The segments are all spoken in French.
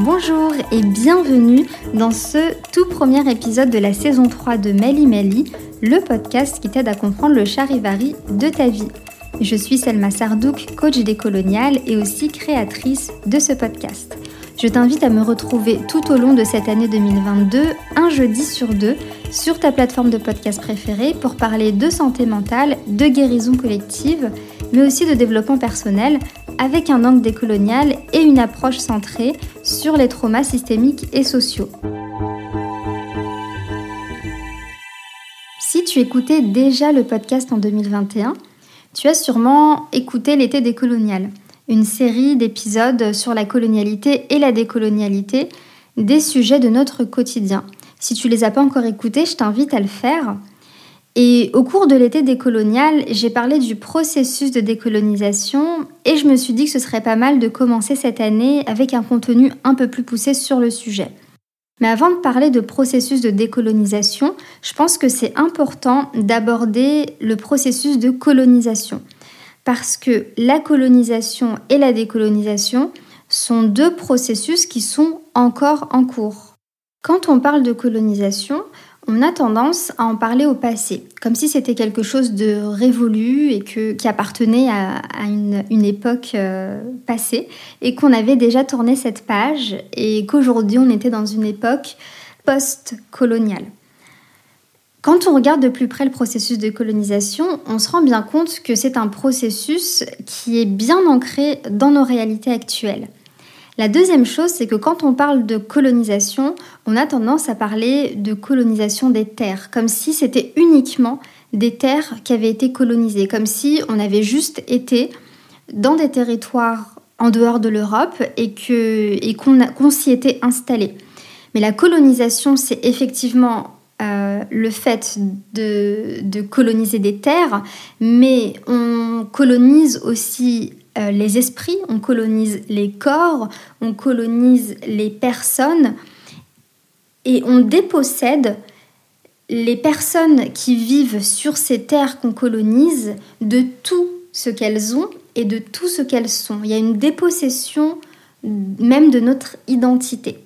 Bonjour et bienvenue dans ce tout premier épisode de la saison 3 de Meli Meli, le podcast qui t'aide à comprendre le charivari de ta vie. Je suis Selma Sardouk, coach décoloniale et aussi créatrice de ce podcast. Je t'invite à me retrouver tout au long de cette année 2022, un jeudi sur deux, sur ta plateforme de podcast préférée pour parler de santé mentale, de guérison collective, mais aussi de développement personnel avec un angle décolonial et une approche centrée sur les traumas systémiques et sociaux. Si tu écoutais déjà le podcast en 2021, tu as sûrement écouté l'été décolonial une série d'épisodes sur la colonialité et la décolonialité, des sujets de notre quotidien. Si tu les as pas encore écoutés, je t'invite à le faire. Et au cours de l'été décolonial, j'ai parlé du processus de décolonisation et je me suis dit que ce serait pas mal de commencer cette année avec un contenu un peu plus poussé sur le sujet. Mais avant de parler de processus de décolonisation, je pense que c'est important d'aborder le processus de colonisation parce que la colonisation et la décolonisation sont deux processus qui sont encore en cours. Quand on parle de colonisation, on a tendance à en parler au passé, comme si c'était quelque chose de révolu et que, qui appartenait à, une, époque euh, passée, et qu'on avait déjà tourné cette page, et qu'aujourd'hui on était dans une époque post-coloniale. Quand on regarde de plus près le processus de colonisation, on se rend bien compte que c'est un processus qui est bien ancré dans nos réalités actuelles. La deuxième chose, c'est que quand on parle de colonisation, on a tendance à parler de colonisation des terres, comme si c'était uniquement des terres qui avaient été colonisées, comme si on avait juste été dans des territoires en dehors de l'Europe et qu'on s'y était installé. Mais la colonisation, c'est effectivement euh, le fait de, coloniser des terres, mais on colonise aussi euh, les esprits, on colonise les corps, on colonise les personnes et on dépossède les personnes qui vivent sur ces terres qu'on colonise de tout ce qu'elles ont et de tout ce qu'elles sont. Il y a une dépossession même de notre identité.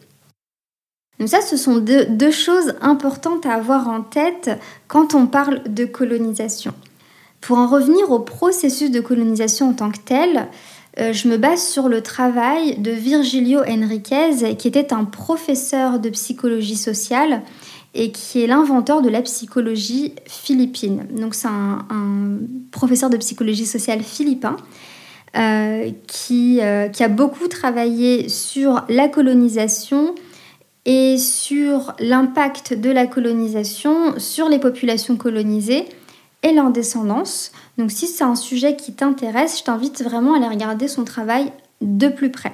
Donc ça, ce sont deux, choses importantes à avoir en tête quand on parle de colonisation. Pour en revenir au processus de colonisation en tant que tel, euh, je me base sur le travail de Virgilio Enriquez, qui était un professeur de psychologie sociale et qui est l'inventeur de la psychologie philippine. Donc c'est un, professeur de psychologie sociale philippin euh, euh, qui, a beaucoup travaillé sur la colonisation, et sur l'impact de la colonisation sur les populations colonisées et leur descendance. Donc si c'est un sujet qui t'intéresse, je t'invite vraiment à aller regarder son travail de plus près.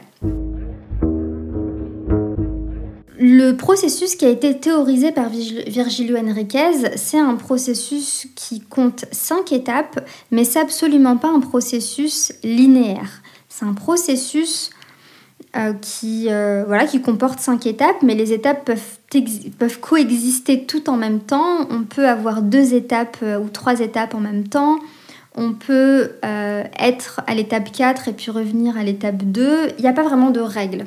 Le processus qui a été théorisé par Virgilio Enriquez, c'est un processus qui compte cinq étapes, mais c'est absolument pas un processus linéaire. C'est un processus euh, qui, euh, voilà, qui comporte cinq étapes, mais les étapes peuvent, peuvent coexister tout en même temps. On peut avoir deux étapes euh, ou trois étapes en même temps. On peut être à l'étape 4 et puis revenir à l'étape 2. Il n'y a pas vraiment de règles.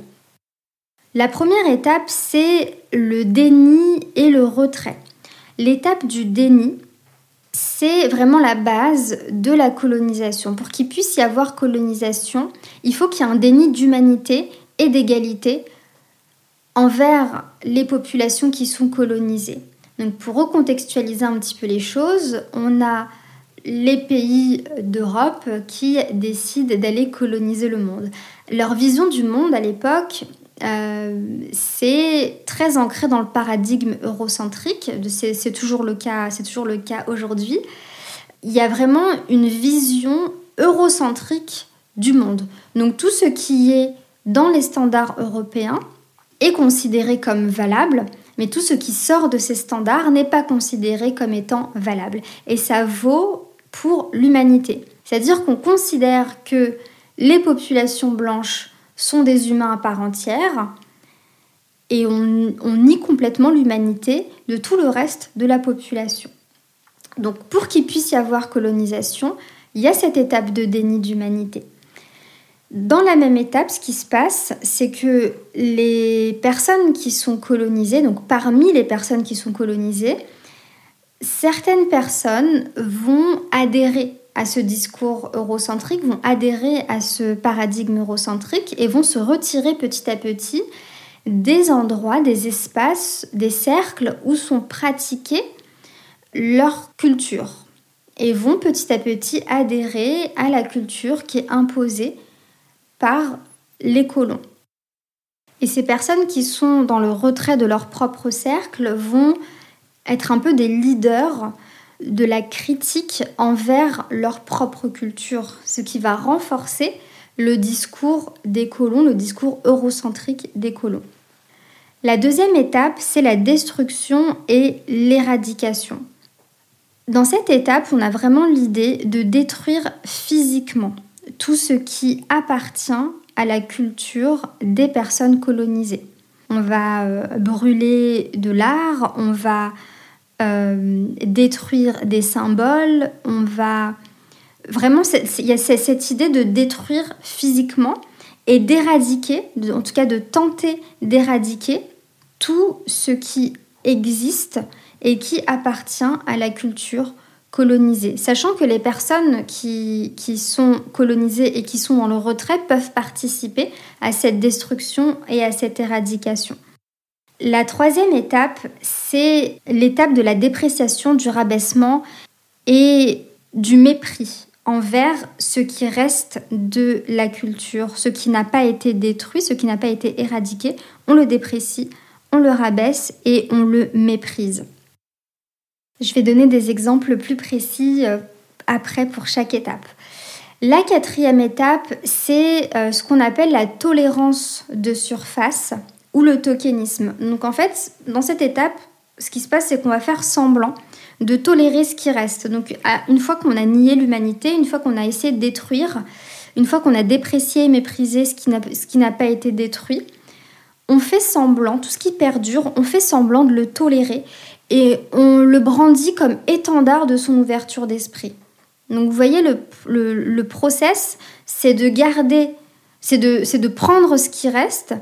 La première étape, c'est le déni et le retrait. L'étape du déni, c'est vraiment la base de la colonisation. Pour qu'il puisse y avoir colonisation, il faut qu'il y ait un déni d'humanité et d'égalité envers les populations qui sont colonisées. Donc pour recontextualiser un petit peu les choses, on a les pays d'Europe qui décident d'aller coloniser le monde. Leur vision du monde à l'époque, euh, c'est très ancré dans le paradigme eurocentrique. C'est toujours le cas, c'est toujours le cas aujourd'hui. Il y a vraiment une vision eurocentrique du monde. Donc tout ce qui est dans les standards européens est considéré comme valable, mais tout ce qui sort de ces standards n'est pas considéré comme étant valable. Et ça vaut pour l'humanité. C'est-à-dire qu'on considère que les populations blanches sont des humains à part entière et on, nie complètement l'humanité de tout le reste de la population. Donc pour qu'il puisse y avoir colonisation, il y a cette étape de déni d'humanité. Dans la même étape, ce qui se passe, c'est que les personnes qui sont colonisées, donc parmi les personnes qui sont colonisées, certaines personnes vont adhérer à ce discours eurocentrique, vont adhérer à ce paradigme eurocentrique et vont se retirer petit à petit des endroits, des espaces, des cercles où sont pratiquées leur culture et vont petit à petit adhérer à la culture qui est imposée par les colons. Et ces personnes qui sont dans le retrait de leur propre cercle vont être un peu des leaders de la critique envers leur propre culture, ce qui va renforcer le discours des colons, le discours eurocentrique des colons. La deuxième étape, c'est la destruction et l'éradication. Dans cette étape, on a vraiment l'idée de détruire physiquement tout ce qui appartient à la culture des personnes colonisées. On va euh, brûler de l'art, on va euh, détruire des symboles, on va... Vraiment, il y a cette idée de détruire physiquement et d'éradiquer, en tout cas de tenter d'éradiquer tout ce qui existe et qui appartient à la culture colonisée. Sachant que les personnes qui, qui, sont colonisées et qui sont dans le retrait peuvent participer à cette destruction et à cette éradication. La troisième étape, c'est l'étape de la dépréciation, du rabaissement et du mépris envers ce qui reste de la culture, ce qui n'a pas été détruit, ce qui n'a pas été éradiqué. On le déprécie, on le rabaisse et on le méprise. Je vais donner des exemples plus précis euh, après pour chaque étape. La quatrième étape, c'est euh, ce qu'on appelle la tolérance de surface ou le tokenisme. Donc en fait, dans cette étape, ce qui se passe, c'est qu'on va faire semblant de tolérer ce qui reste. Donc une fois qu'on a nié l'humanité, une fois qu'on a essayé de détruire, une fois qu'on a déprécié et méprisé ce qui n'a pas été détruit, on fait semblant, tout ce qui perdure, on fait semblant de le tolérer et on le brandit comme étendard de son ouverture d'esprit. Donc vous voyez, le, le, process, c'est de garder, c'est de, prendre ce qui reste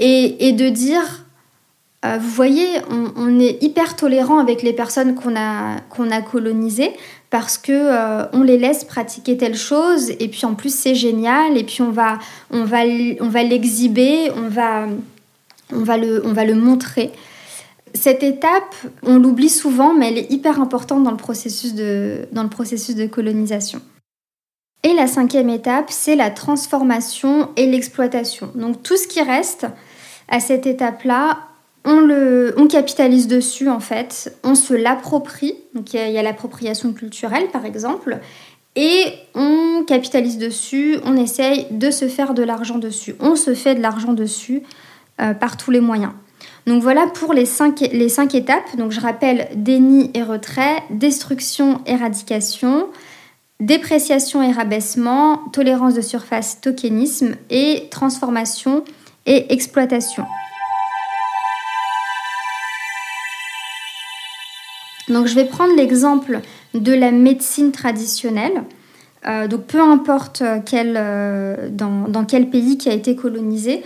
et, et de dire, euh, vous voyez, on, est hyper tolérant avec les personnes qu'on a, qu'on a colonisées parce que euh, on les laisse pratiquer telle chose et puis en plus c'est génial et puis on va, on va, on va l'exhiber, on va, on, va le, on va le montrer. Cette étape, on l'oublie souvent, mais elle est hyper importante dans le processus de, dans le processus de colonisation. Et la cinquième étape, c'est la transformation et l'exploitation. Donc tout ce qui reste à cette étape-là, on, le, capitalise dessus en fait, on se l'approprie. Donc il y a, l'appropriation culturelle par exemple, et on capitalise dessus, on essaye de se faire de l'argent dessus. On se fait de l'argent dessus euh, par tous les moyens. Donc voilà pour les cinq, les cinq étapes. Donc je rappelle déni et retrait, destruction, éradication, dépréciation et rabaissement, tolérance de surface, tokenisme et transformation et exploitation. Donc je vais prendre l'exemple de la médecine traditionnelle. Euh, donc peu importe quel, euh, dans, quel pays qui a été colonisé,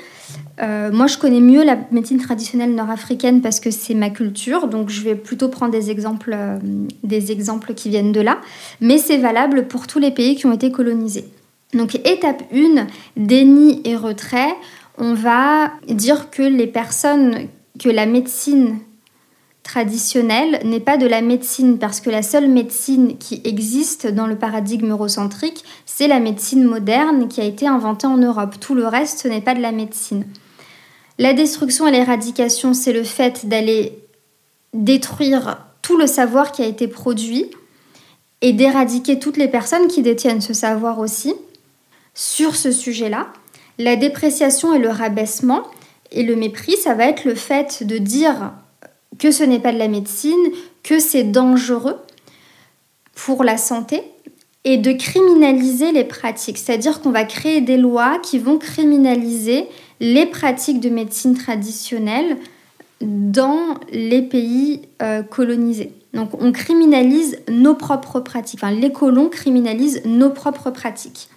euh, moi, je connais mieux la médecine traditionnelle nord-africaine parce que c'est ma culture, donc je vais plutôt prendre des exemples, euh, des exemples qui viennent de là, mais c'est valable pour tous les pays qui ont été colonisés. Donc étape 1, déni et retrait, on va dire que les personnes, que la médecine traditionnelle n'est pas de la médecine parce que la seule médecine qui existe dans le paradigme eurocentrique, c'est la médecine moderne qui a été inventée en Europe. Tout le reste, n'est pas de la médecine. La destruction et l'éradication, c'est le fait d'aller détruire tout le savoir qui a été produit et d'éradiquer toutes les personnes qui détiennent ce savoir aussi sur ce sujet-là. La dépréciation et le rabaissement et le mépris, ça va être le fait de dire que ce n'est pas de la médecine, que c'est dangereux pour la santé et de criminaliser les pratiques. C'est-à-dire qu'on va créer des lois qui vont criminaliser les pratiques de médecine traditionnelle dans les pays euh, colonisés. Donc on criminalise nos propres pratiques, enfin les colons criminalisent nos propres pratiques.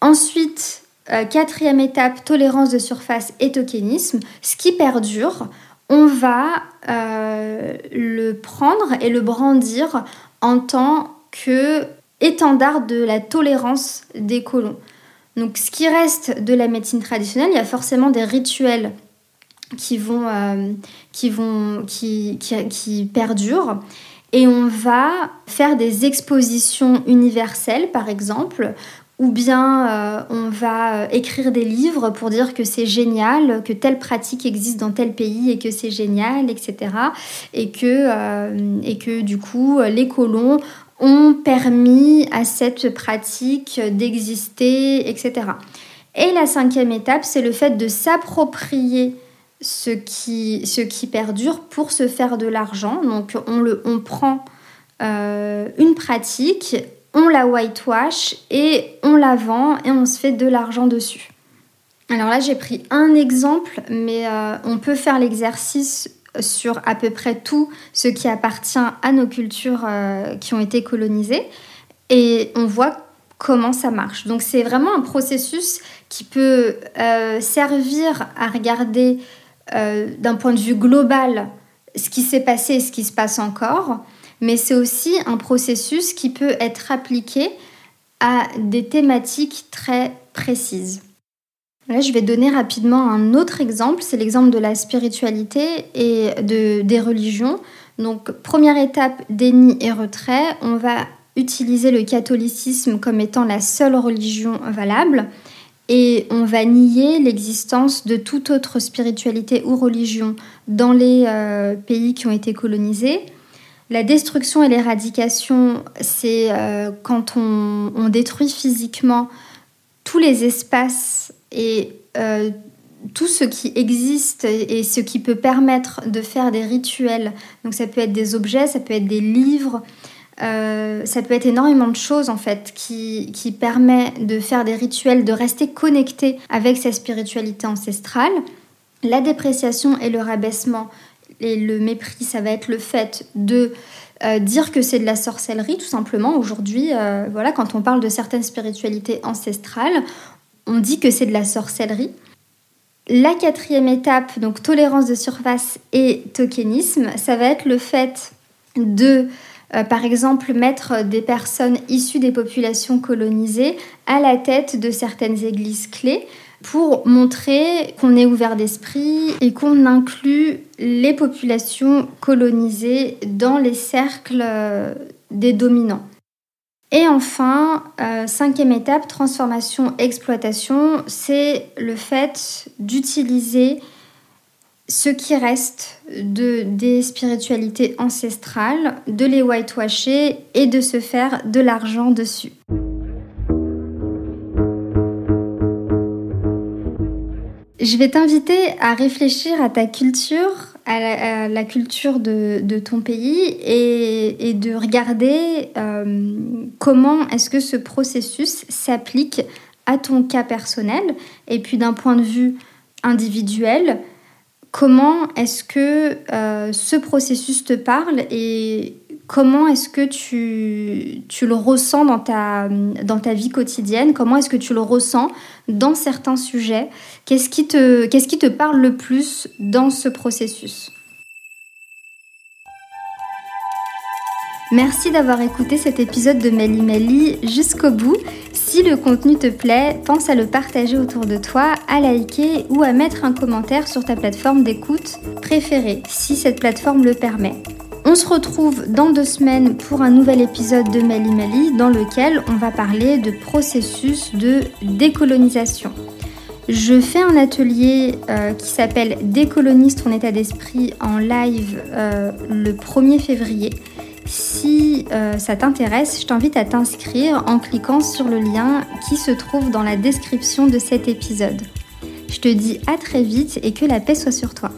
Ensuite, quatrième étape, tolérance de surface et tokenisme. Ce qui perdure, on va le prendre et le brandir en tant que étendard de la tolérance des colons. Donc ce qui reste de la médecine traditionnelle, il y a forcément des rituels qui vont, euh, qui, vont qui, qui, perdurent. Et on va faire des expositions universelles, par exemple, ou bien euh, on va euh, écrire des livres pour dire que c'est génial, que telle pratique existe dans tel pays et que c'est génial, etc. Et que, et que du coup, les colons ont permis à cette pratique d'exister, etc. Et la cinquième étape, c'est le fait de s'approprier ce qui, ce qui perdure pour se faire de l'argent. Donc on, le, on prend euh, une pratique, on la whitewash et on la vend et on se fait de l'argent dessus. Alors là j'ai pris un exemple, mais euh, on peut faire l'exercice sur à peu près tout ce qui appartient à nos cultures euh, qui ont été colonisées et on voit comment ça marche. Donc c'est vraiment un processus qui peut euh, servir à regarder d'un point de vue global ce qui s'est passé et ce qui se passe encore, mais c'est aussi un processus qui peut être appliqué à des thématiques très précises. Là, je vais donner rapidement un autre exemple, c'est l'exemple de la spiritualité et de, des religions. Donc, première étape, déni et retrait. On va utiliser le catholicisme comme étant la seule religion valable et on va nier l'existence de toute autre spiritualité ou religion dans les euh, pays qui ont été colonisés. La destruction et l'éradication, c'est euh, quand on, détruit physiquement tous les espaces et euh, tout ce qui existe et ce qui peut permettre de faire des rituels. Donc ça peut être des objets, ça peut être des livres, euh, ça peut être énormément de choses en fait qui, qui permet de faire des rituels, de rester connecté avec sa spiritualité ancestrale. La dépréciation et le rabaissement et le mépris, ça va être le fait de euh, dire que c'est de la sorcellerie, tout simplement. Aujourd'hui, voilà, quand on parle de certaines spiritualités ancestrales, on dit que c'est de la sorcellerie. La quatrième étape, donc tolérance de surface et tokenisme, ça va être le fait de, euh, par exemple, mettre des personnes issues des populations colonisées à la tête de certaines églises clés pour montrer qu'on est ouvert d'esprit et qu'on inclut les populations colonisées dans les cercles euh, des dominants. Et enfin, euh, cinquième étape, transformation-exploitation, c'est le fait d'utiliser ce qui reste de, des spiritualités ancestrales, de les whitewasher et de se faire de l'argent dessus. Je vais t'inviter à réfléchir à ta culture à la, culture de, ton pays et, de regarder euh, comment est-ce que ce processus s'applique à ton cas personnel. Et puis d'un point de vue individuel, comment est-ce que euh, ce processus te parle et comment est-ce que tu, le ressens dans ta, vie quotidienne? Comment est-ce que tu le ressens dans certains sujets? Qu'est-ce qui, te, qu'est-ce qui te parle le plus dans ce processus? Merci d'avoir écouté cet épisode de Melly Melly jusqu'au bout. Si le contenu te plaît, pense à le partager autour de toi, à liker ou à mettre un commentaire sur ta plateforme d'écoute préférée, si cette plateforme le permet. On se retrouve dans deux semaines pour un nouvel épisode de Mali Mali dans lequel on va parler de processus de décolonisation. Je fais un atelier euh, qui s'appelle Décoloniste ton état d'esprit en live euh, le 1er février. Si euh, ça t'intéresse, je t'invite à t'inscrire en cliquant sur le lien qui se trouve dans la description de cet épisode. Je te dis à très vite et que la paix soit sur toi.